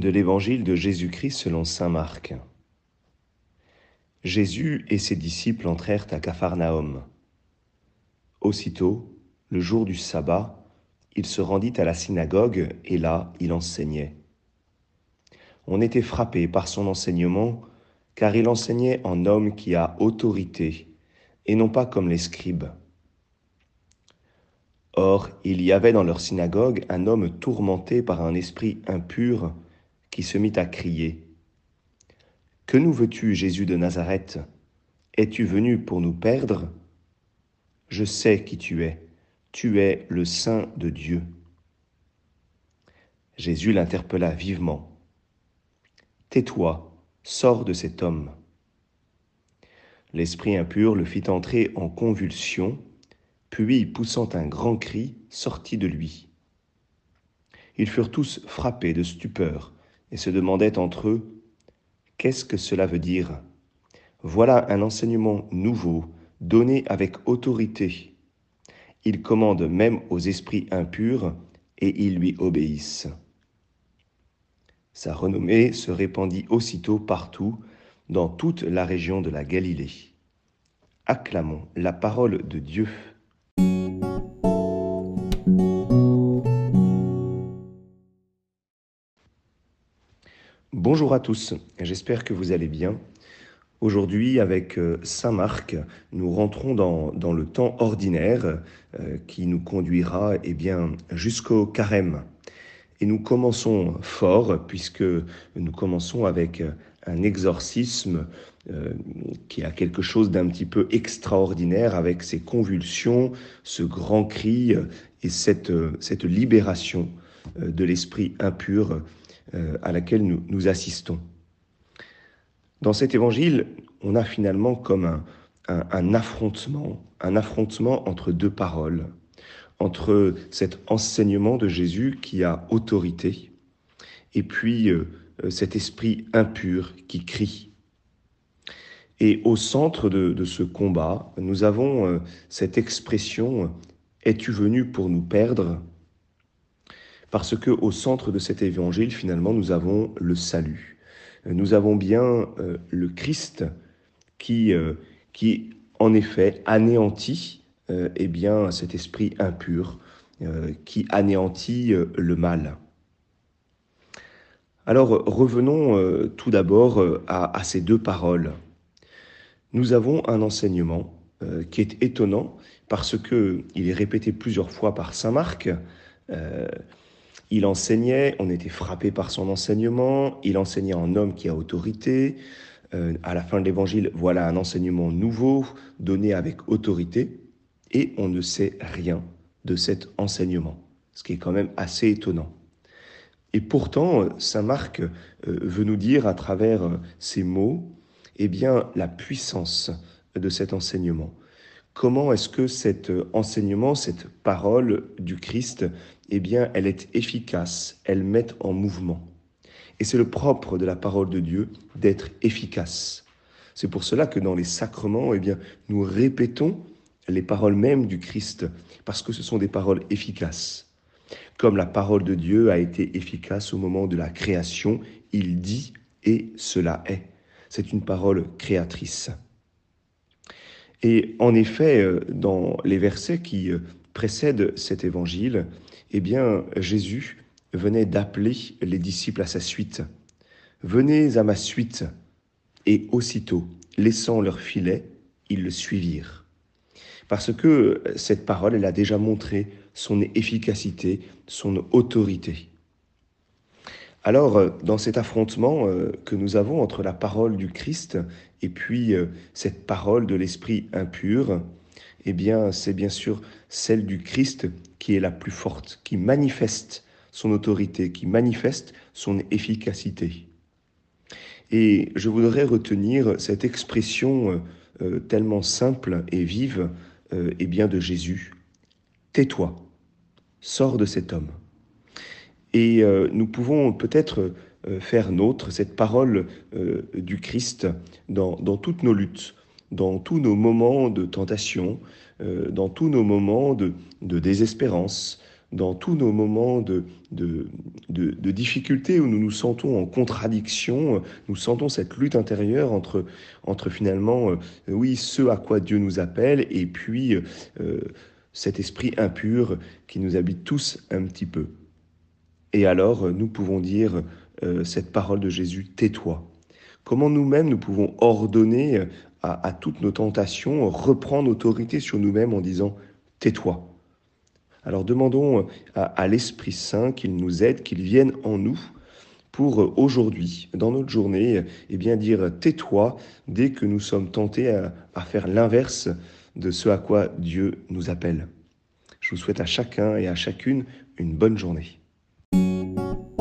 De l'Évangile de Jésus-Christ selon Saint Marc. Jésus et ses disciples entrèrent à Capharnaüm. Aussitôt, le jour du sabbat, il se rendit à la synagogue et là il enseignait. On était frappé par son enseignement, car il enseignait en homme qui a autorité, et non pas comme les scribes. Or, il y avait dans leur synagogue un homme tourmenté par un esprit impur qui se mit à crier. Que nous veux-tu, Jésus de Nazareth? Es-tu venu pour nous perdre? Je sais qui tu es, tu es le Saint de Dieu. Jésus l'interpella vivement. Tais-toi, sors de cet homme. L'esprit impur le fit entrer en convulsion puis, poussant un grand cri, sortit de lui. Ils furent tous frappés de stupeur et se demandaient entre eux, Qu'est-ce que cela veut dire? Voilà un enseignement nouveau, donné avec autorité. Il commande même aux esprits impurs et ils lui obéissent. Sa renommée se répandit aussitôt partout, dans toute la région de la Galilée. Acclamons la parole de Dieu. Bonjour à tous, j'espère que vous allez bien. Aujourd'hui, avec euh, Saint Marc, nous rentrons dans, le temps ordinaire euh, qui nous conduira eh bien, jusqu'au carême. Et nous commençons fort, puisque nous commençons avec un exorcisme euh, qui a quelque chose d'un petit peu extraordinaire, avec ses convulsions, ce grand cri et cette, cette libération de l'esprit impur euh, à laquelle nous, nous assistons. Dans cet évangile, on a finalement comme un, un, affrontement, un affrontement entre deux paroles, entre cet enseignement de Jésus qui a autorité, et puis euh, cet esprit impur qui crie. Et au centre de, de ce combat, nous avons euh, cette expression Es-tu venu pour nous perdre? Parce que au centre de cet évangile, finalement, nous avons le salut. Nous avons bien euh, le Christ qui, euh, qui, en effet, anéantit euh, eh bien, cet esprit impur, qui anéantit le mal. Alors revenons tout d'abord à, à, ces deux paroles. Nous avons un enseignement qui est étonnant parce que il est répété plusieurs fois par saint Marc. Il enseignait, on était frappé par son enseignement, il enseignait en homme qui a autorité. Euh, à la fin de l'évangile, voilà un enseignement nouveau, donné avec autorité, et on ne sait rien de cet enseignement, ce qui est quand même assez étonnant. Et pourtant, Saint Marc euh, veut nous dire à travers euh, ces mots, eh bien, la puissance de cet enseignement. Comment est-ce que cet enseignement, cette parole du Christ eh bien, elle est efficace, elle met en mouvement. Et c'est le propre de la parole de Dieu d'être efficace. C'est pour cela que dans les sacrements, eh bien, nous répétons les paroles mêmes du Christ, parce que ce sont des paroles efficaces. Comme la parole de Dieu a été efficace au moment de la création, il dit et cela est. C'est une parole créatrice. Et en effet, euh, dans les versets qui euh, précèdent cet évangile, eh bien, Jésus venait d'appeler les disciples à sa suite. Venez à ma suite. Et aussitôt, laissant leur filet, ils le suivirent. Parce que cette parole, elle a déjà montré son efficacité, son autorité. Alors, dans cet affrontement euh, que nous avons entre la parole du Christ et puis euh, cette parole de l'esprit impur, eh bien, c'est bien sûr celle du Christ qui est la plus forte, qui manifeste son autorité, qui manifeste son efficacité. Et je voudrais retenir cette expression euh, euh, tellement simple et vive euh, et bien de Jésus. Tais-toi, sors de cet homme. Et nous pouvons peut-être faire nôtre cette parole du Christ dans, dans toutes nos luttes, dans tous nos moments de tentation, euh, dans tous nos moments de, désespérance, dans tous nos moments de, de, de, difficulté où nous nous sentons en contradiction, nous sentons cette lutte intérieure entre, entre finalement, euh, oui, ce à quoi Dieu nous appelle et puis euh, cet esprit impur qui nous habite tous un petit peu. Et alors, nous pouvons dire euh, cette parole de Jésus, tais-toi. Comment nous-mêmes nous pouvons ordonner à, toutes nos tentations, reprendre autorité sur nous-mêmes en disant tais-toi. Alors demandons à, l'Esprit Saint qu'il nous aide, qu'il vienne en nous pour aujourd'hui, dans notre journée, eh bien dire tais-toi dès que nous sommes tentés à, à faire l'inverse de ce à quoi Dieu nous appelle. Je vous souhaite à chacun et à chacune une bonne journée. Música